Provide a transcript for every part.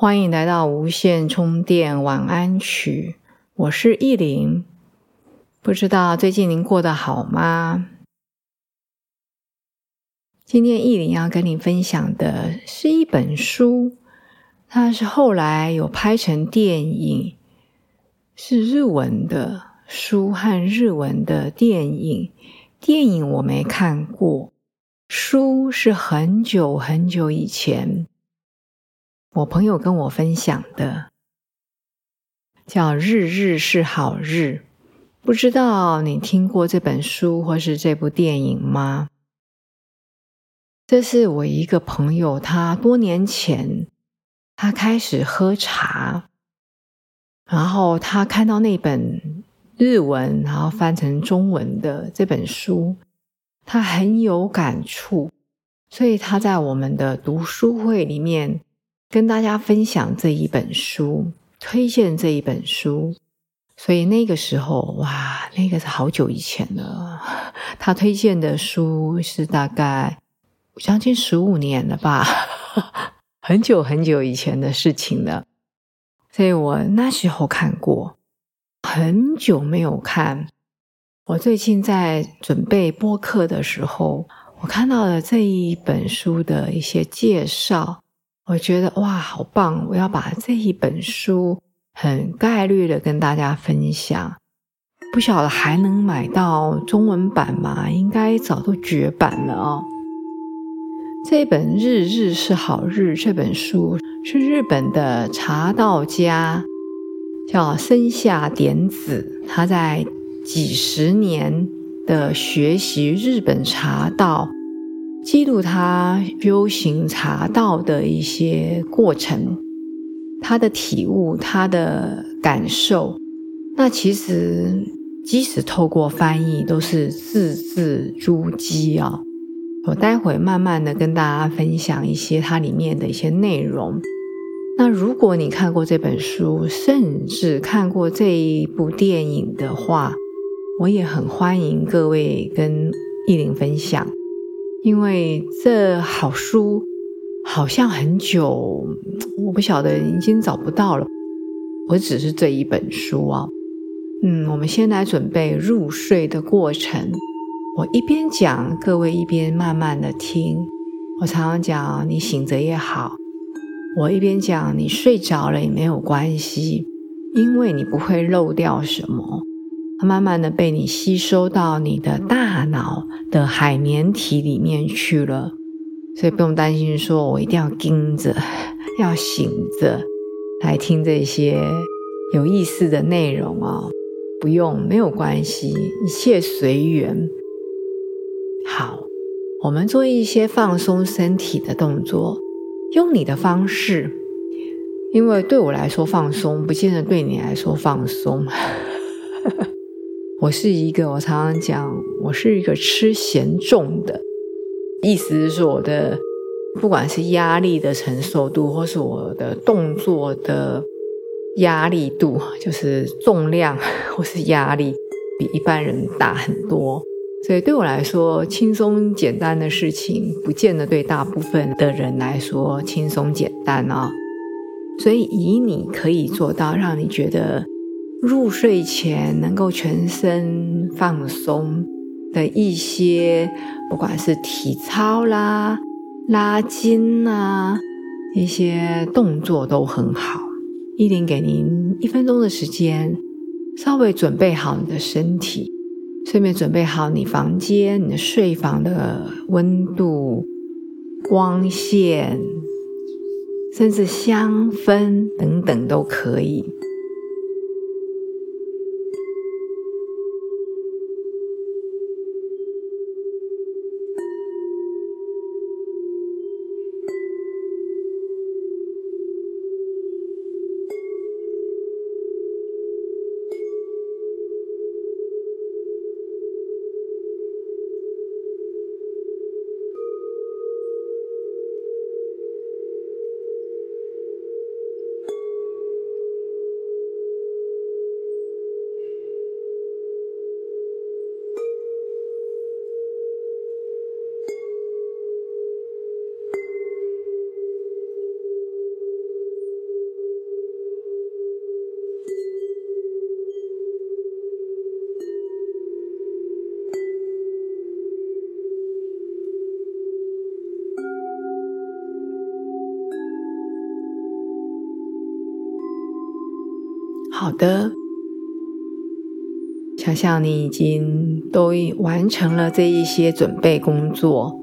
欢迎来到无线充电晚安曲，我是意林。不知道最近您过得好吗？今天意林要跟你分享的是一本书，它是后来有拍成电影，是日文的书和日文的电影。电影我没看过，书是很久很久以前。我朋友跟我分享的叫《日日是好日》，不知道你听过这本书或是这部电影吗？这是我一个朋友，他多年前他开始喝茶，然后他看到那本日文，然后翻成中文的这本书，他很有感触，所以他在我们的读书会里面。跟大家分享这一本书，推荐这一本书，所以那个时候哇，那个是好久以前了。他推荐的书是大概将近十五年了吧，很久很久以前的事情了。所以我那时候看过，很久没有看。我最近在准备播客的时候，我看到了这一本书的一些介绍。我觉得哇，好棒！我要把这一本书很概率的跟大家分享。不晓得还能买到中文版吗？应该早都绝版了哦。这本《日日是好日》这本书是日本的茶道家叫森下典子，他在几十年的学习日本茶道。记录他修行茶道的一些过程，他的体悟，他的感受。那其实即使透过翻译，都是字字珠玑啊。我待会慢慢的跟大家分享一些它里面的一些内容。那如果你看过这本书，甚至看过这一部电影的话，我也很欢迎各位跟意林分享。因为这好书好像很久，我不晓得已经找不到了。我只是这一本书啊，嗯，我们先来准备入睡的过程。我一边讲，各位一边慢慢的听。我常常讲，你醒着也好，我一边讲，你睡着了也没有关系，因为你不会漏掉什么。慢慢的被你吸收到你的大脑的海绵体里面去了，所以不用担心，说我一定要盯着，要醒着来听这些有意思的内容哦。不用，没有关系，一切随缘。好，我们做一些放松身体的动作，用你的方式，因为对我来说放松，不见得对你来说放松。我是一个，我常常讲，我是一个吃咸重的，意思是说，我的不管是压力的承受度，或是我的动作的压力度，就是重量或是压力，比一般人大很多。所以对我来说，轻松简单的事情，不见得对大部分的人来说轻松简单啊。所以以你可以做到，让你觉得。入睡前能够全身放松的一些，不管是体操啦、拉筋呐，一些动作都很好。依林给您一分钟的时间，稍微准备好你的身体，顺便准备好你房间、你的睡房的温度、光线，甚至香氛等等都可以。的，想象你已经都完成了这一些准备工作，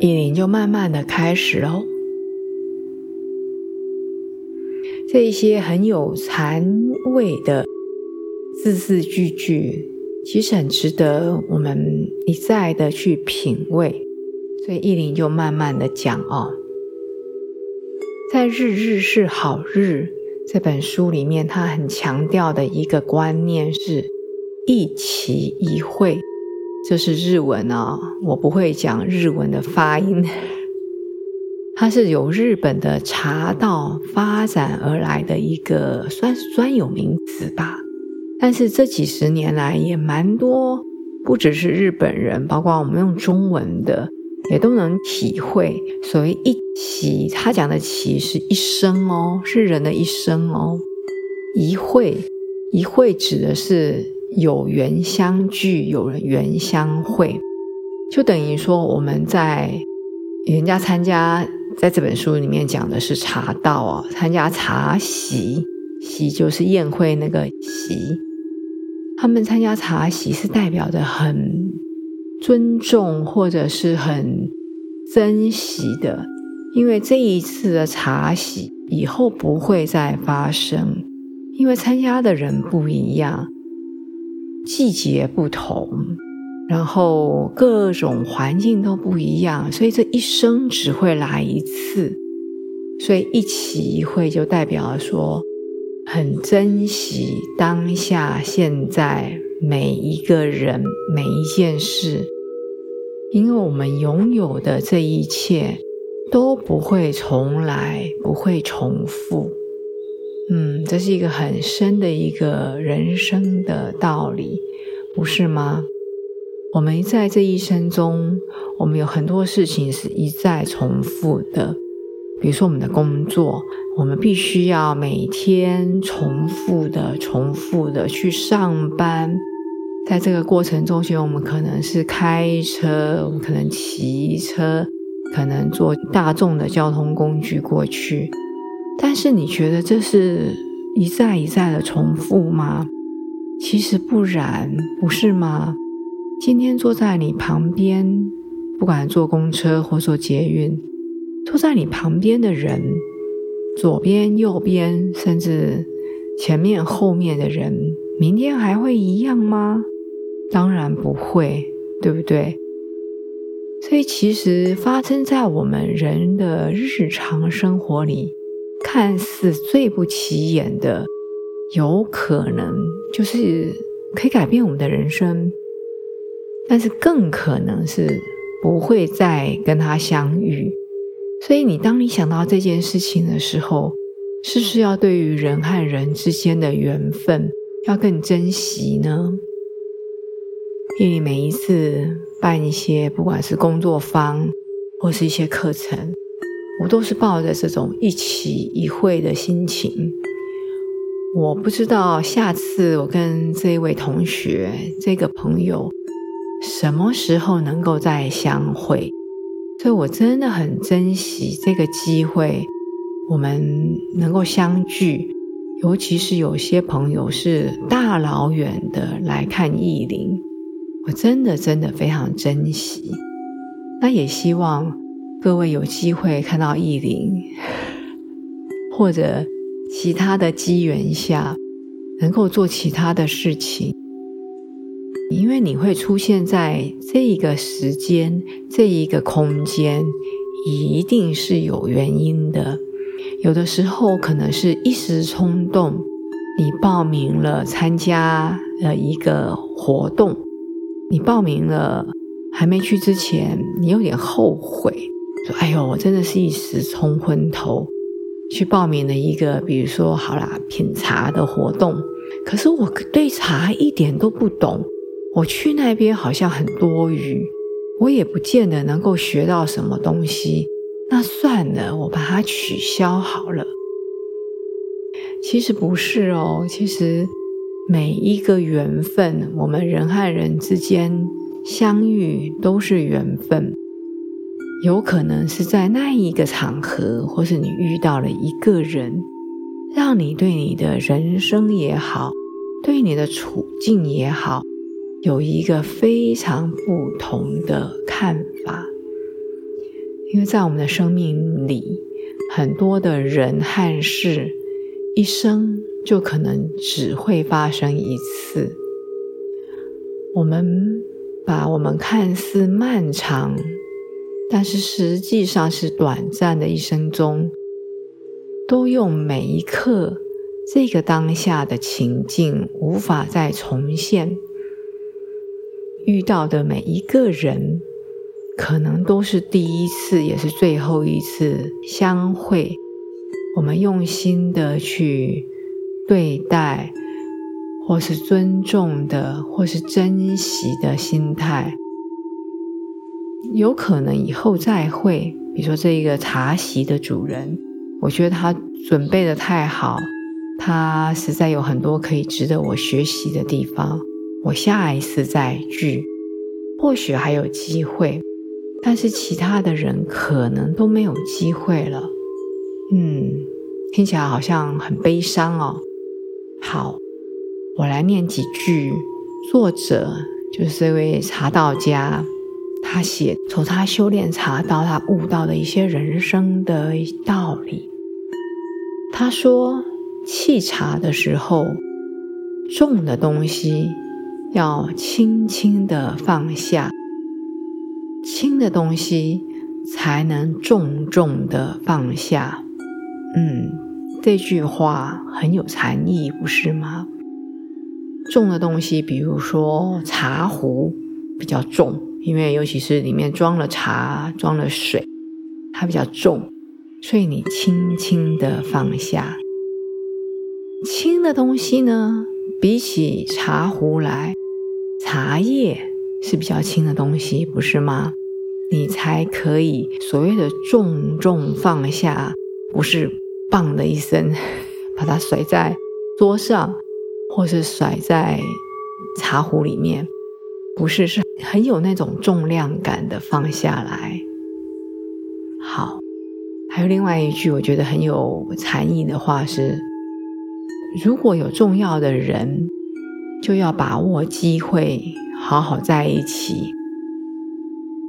意林就慢慢的开始喽。这一些很有禅味的字字句句，其实很值得我们一再的去品味。所以意林就慢慢的讲哦，在日日是好日这本书里面，他很强调的一个观念是一期一会，这是日文啊，我不会讲日文的发音。它是由日本的茶道发展而来的一个算是专有名词吧，但是这几十年来也蛮多，不只是日本人，包括我们用中文的也都能体会。所谓一席，他讲的席是一生哦，是人的一生哦。一会，一会指的是有缘相聚，有缘相会，就等于说我们在人家参加。在这本书里面讲的是茶道哦，参加茶席，席就是宴会那个席。他们参加茶席是代表着很尊重或者是很珍惜的，因为这一次的茶席以后不会再发生，因为参加的人不一样，季节不同。然后各种环境都不一样，所以这一生只会来一次，所以一起一会就代表说很珍惜当下现在每一个人每一件事，因为我们拥有的这一切都不会重来，不会重复。嗯，这是一个很深的一个人生的道理，不是吗？我们在这一生中，我们有很多事情是一再重复的。比如说，我们的工作，我们必须要每天重复的、重复的去上班。在这个过程中间，我们可能是开车，我们可能骑车，可能坐大众的交通工具过去。但是，你觉得这是一再一再的重复吗？其实不然，不是吗？今天坐在你旁边，不管坐公车或坐捷运，坐在你旁边的人，左边、右边，甚至前面、后面的人，明天还会一样吗？当然不会，对不对？所以，其实发生在我们人的日常生活里，看似最不起眼的，有可能就是可以改变我们的人生。但是更可能是不会再跟他相遇，所以你当你想到这件事情的时候，是不是要对于人和人之间的缘分要更珍惜呢？因为每一次办一些不管是工作坊或是一些课程，我都是抱着这种一起一会的心情。我不知道下次我跟这一位同学、这个朋友。什么时候能够再相会？所以我真的很珍惜这个机会，我们能够相聚。尤其是有些朋友是大老远的来看意林，我真的真的非常珍惜。那也希望各位有机会看到意林，或者其他的机缘下，能够做其他的事情。因为你会出现在这一个时间、这一个空间，一定是有原因的。有的时候可能是一时冲动，你报名了参加了一个活动，你报名了还没去之前，你有点后悔，说：“哎呦，我真的是一时冲昏头，去报名了一个，比如说好啦，品茶的活动，可是我对茶一点都不懂。”我去那边好像很多余，我也不见得能够学到什么东西。那算了，我把它取消好了。其实不是哦，其实每一个缘分，我们人和人之间相遇都是缘分。有可能是在那一个场合，或是你遇到了一个人，让你对你的人生也好，对你的处境也好，有一个非常不同的看法。因为在我们的生命里，很多的人和事，一生就可能只会发生一次。我们把我们看似漫长，但是实际上是短暂的一生中，都用每一刻这个当下的情境无法再重现，遇到的每一个人，可能都是第一次，也是最后一次相会。我们用心的去对待，或是尊重的，或是珍惜的心态，有可能以后再会。比如说这一个茶席的主人，我觉得他准备的太好，他实在有很多可以值得我学习的地方。我下一次再聚，或许还有机会，但是其他的人可能都没有机会了。嗯，听起来好像很悲伤哦。好，我来念几句。作者就是这位茶道家，他写从他修炼茶道，他悟到的一些人生的道理。他说，沏茶的时候，重的东西要轻轻的放下，轻的东西才能重重的放下。嗯，这句话很有禅意，不是吗？重的东西，比如说茶壶比较重，因为尤其是里面装了茶、装了水，它比较重，所以你轻轻的放下。轻的东西呢，比起茶壶来，茶叶是比较轻的东西，不是吗？你才可以所谓的重重放下。不是“棒”的一声，把它甩在桌上，或是甩在茶壶里面，不是，是很有那种重量感的放下来。好，还有另外一句我觉得很有禅意的话是：如果有重要的人，就要把握机会，好好在一起。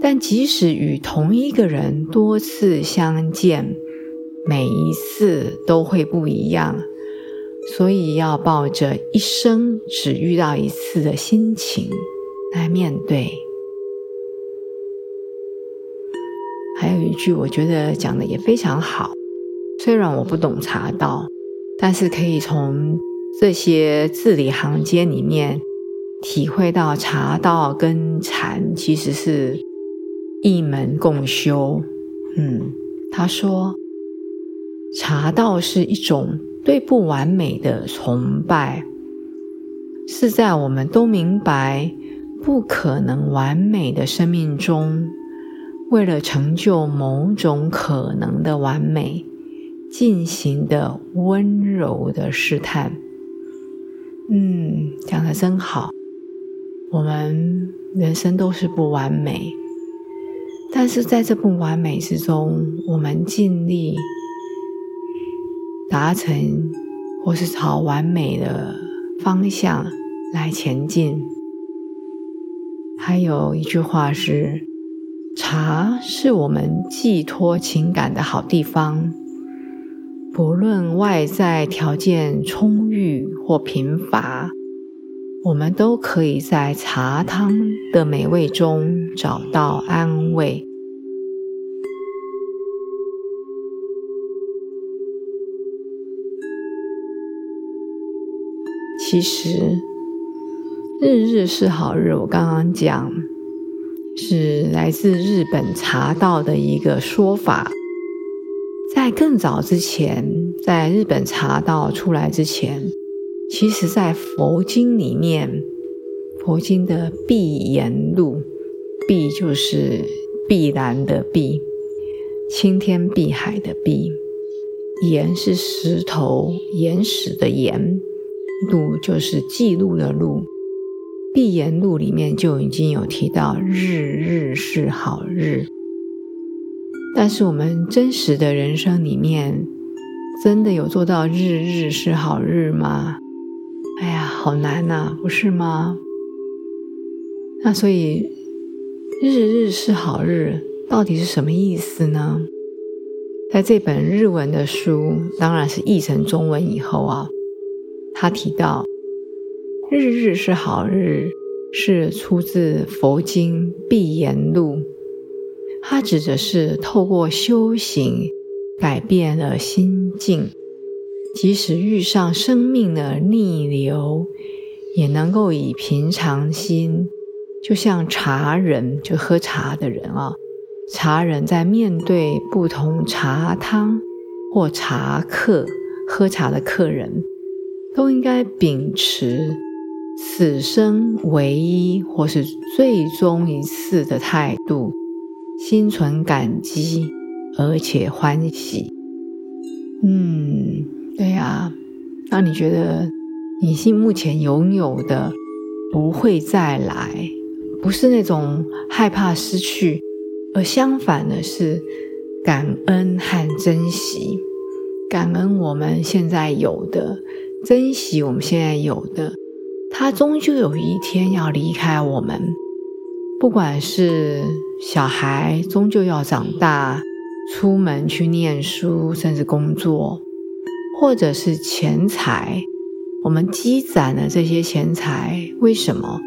但即使与同一个人多次相见，每一次都会不一样，所以要抱着一生只遇到一次的心情来面对。还有一句，我觉得讲的也非常好。虽然我不懂茶道，但是可以从这些字里行间里面体会到茶道跟禅其实是一门共修。嗯，他说。茶道是一种对不完美的崇拜，是在我们都明白不可能完美的生命中，为了成就某种可能的完美，进行的温柔的试探。嗯，讲的真好。我们人生都是不完美，但是在这不完美之中，我们尽力。达成，或是朝完美的方向来前进。还有一句话是：茶是我们寄托情感的好地方。不论外在条件充裕或贫乏，我们都可以在茶汤的美味中找到安慰。其实，日日是好日。我刚刚讲是来自日本茶道的一个说法。在更早之前，在日本茶道出来之前，其实在佛经里面，佛经的碧岩录，碧就是碧蓝的碧，青天碧海的碧，岩是石头岩石的岩。录就是记录的录，《闭言录》里面就已经有提到“日日是好日”，但是我们真实的人生里面，真的有做到日日是好日吗？哎呀，好难呐，不是吗？那所以日日是好日到底是什么意思呢？在这本日文的书，当然是译成中文以后啊，他提到日日是好日是出自佛经《碧岩录》，它指的是透过修行。改变了心境，即使遇上生命的逆流，也能够以平常心，就像茶人，就喝茶的人啊，茶人在面对不同茶汤或茶客、喝茶的客人，都应该秉持此生唯一或是最终一次的态度，心存感激。而且欢喜，嗯，对呀。那你觉得你心目前拥有的不会再来，不是那种害怕失去，而相反的是感恩和珍惜。感恩我们现在有的，珍惜我们现在有的。他终究有一天要离开我们，不管是小孩，终究要长大。出门去念书，甚至工作，或者是钱财，我们积攒了这些钱财，为什么？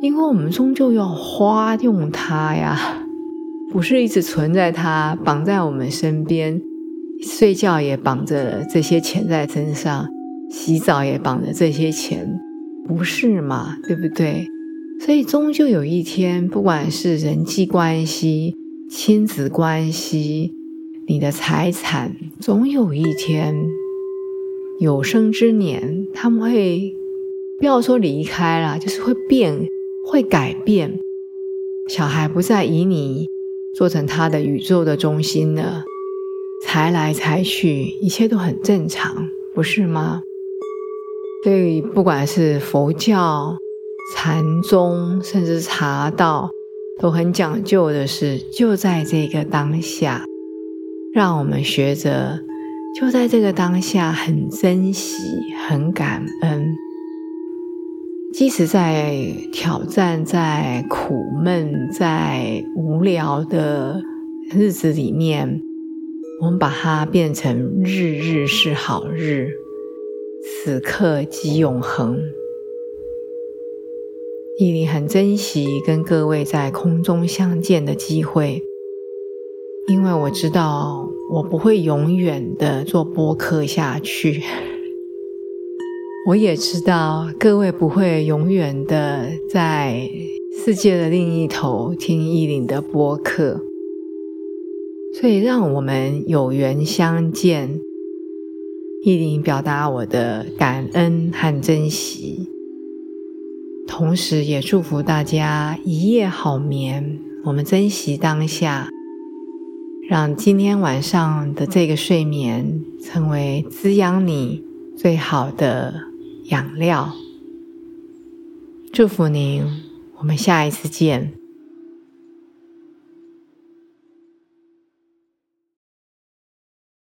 因为我们终究要花用它呀，不是一直存在它，绑在我们身边，睡觉也绑着这些钱在身上，洗澡也绑着这些钱，不是嘛？对不对？所以终究有一天，不管是人际关系、亲子关系。你的财产总有一天，有生之年，他们会不要说离开了，就是会变，会改变。小孩不再以你做成他的宇宙的中心了，财来财去，一切都很正常，不是吗？所以，不管是佛教、禅宗，甚至茶道，都很讲究的是，就在这个当下。让我们学着，就在这个当下，很珍惜、很感恩。即使在挑战、在苦闷、在无聊的日子里面，我们把它变成日日是好日，此刻即永恒。依琳很珍惜跟各位在空中相见的机会。因为我知道我不会永远的做播客下去，我也知道各位不会永远的在世界的另一头听依林的播客，所以让我们有缘相见，依林表达我的感恩和珍惜，同时也祝福大家一夜好眠。我们珍惜当下。让今天晚上的这个睡眠成为滋养你最好的养料。祝福您，我们下一次见。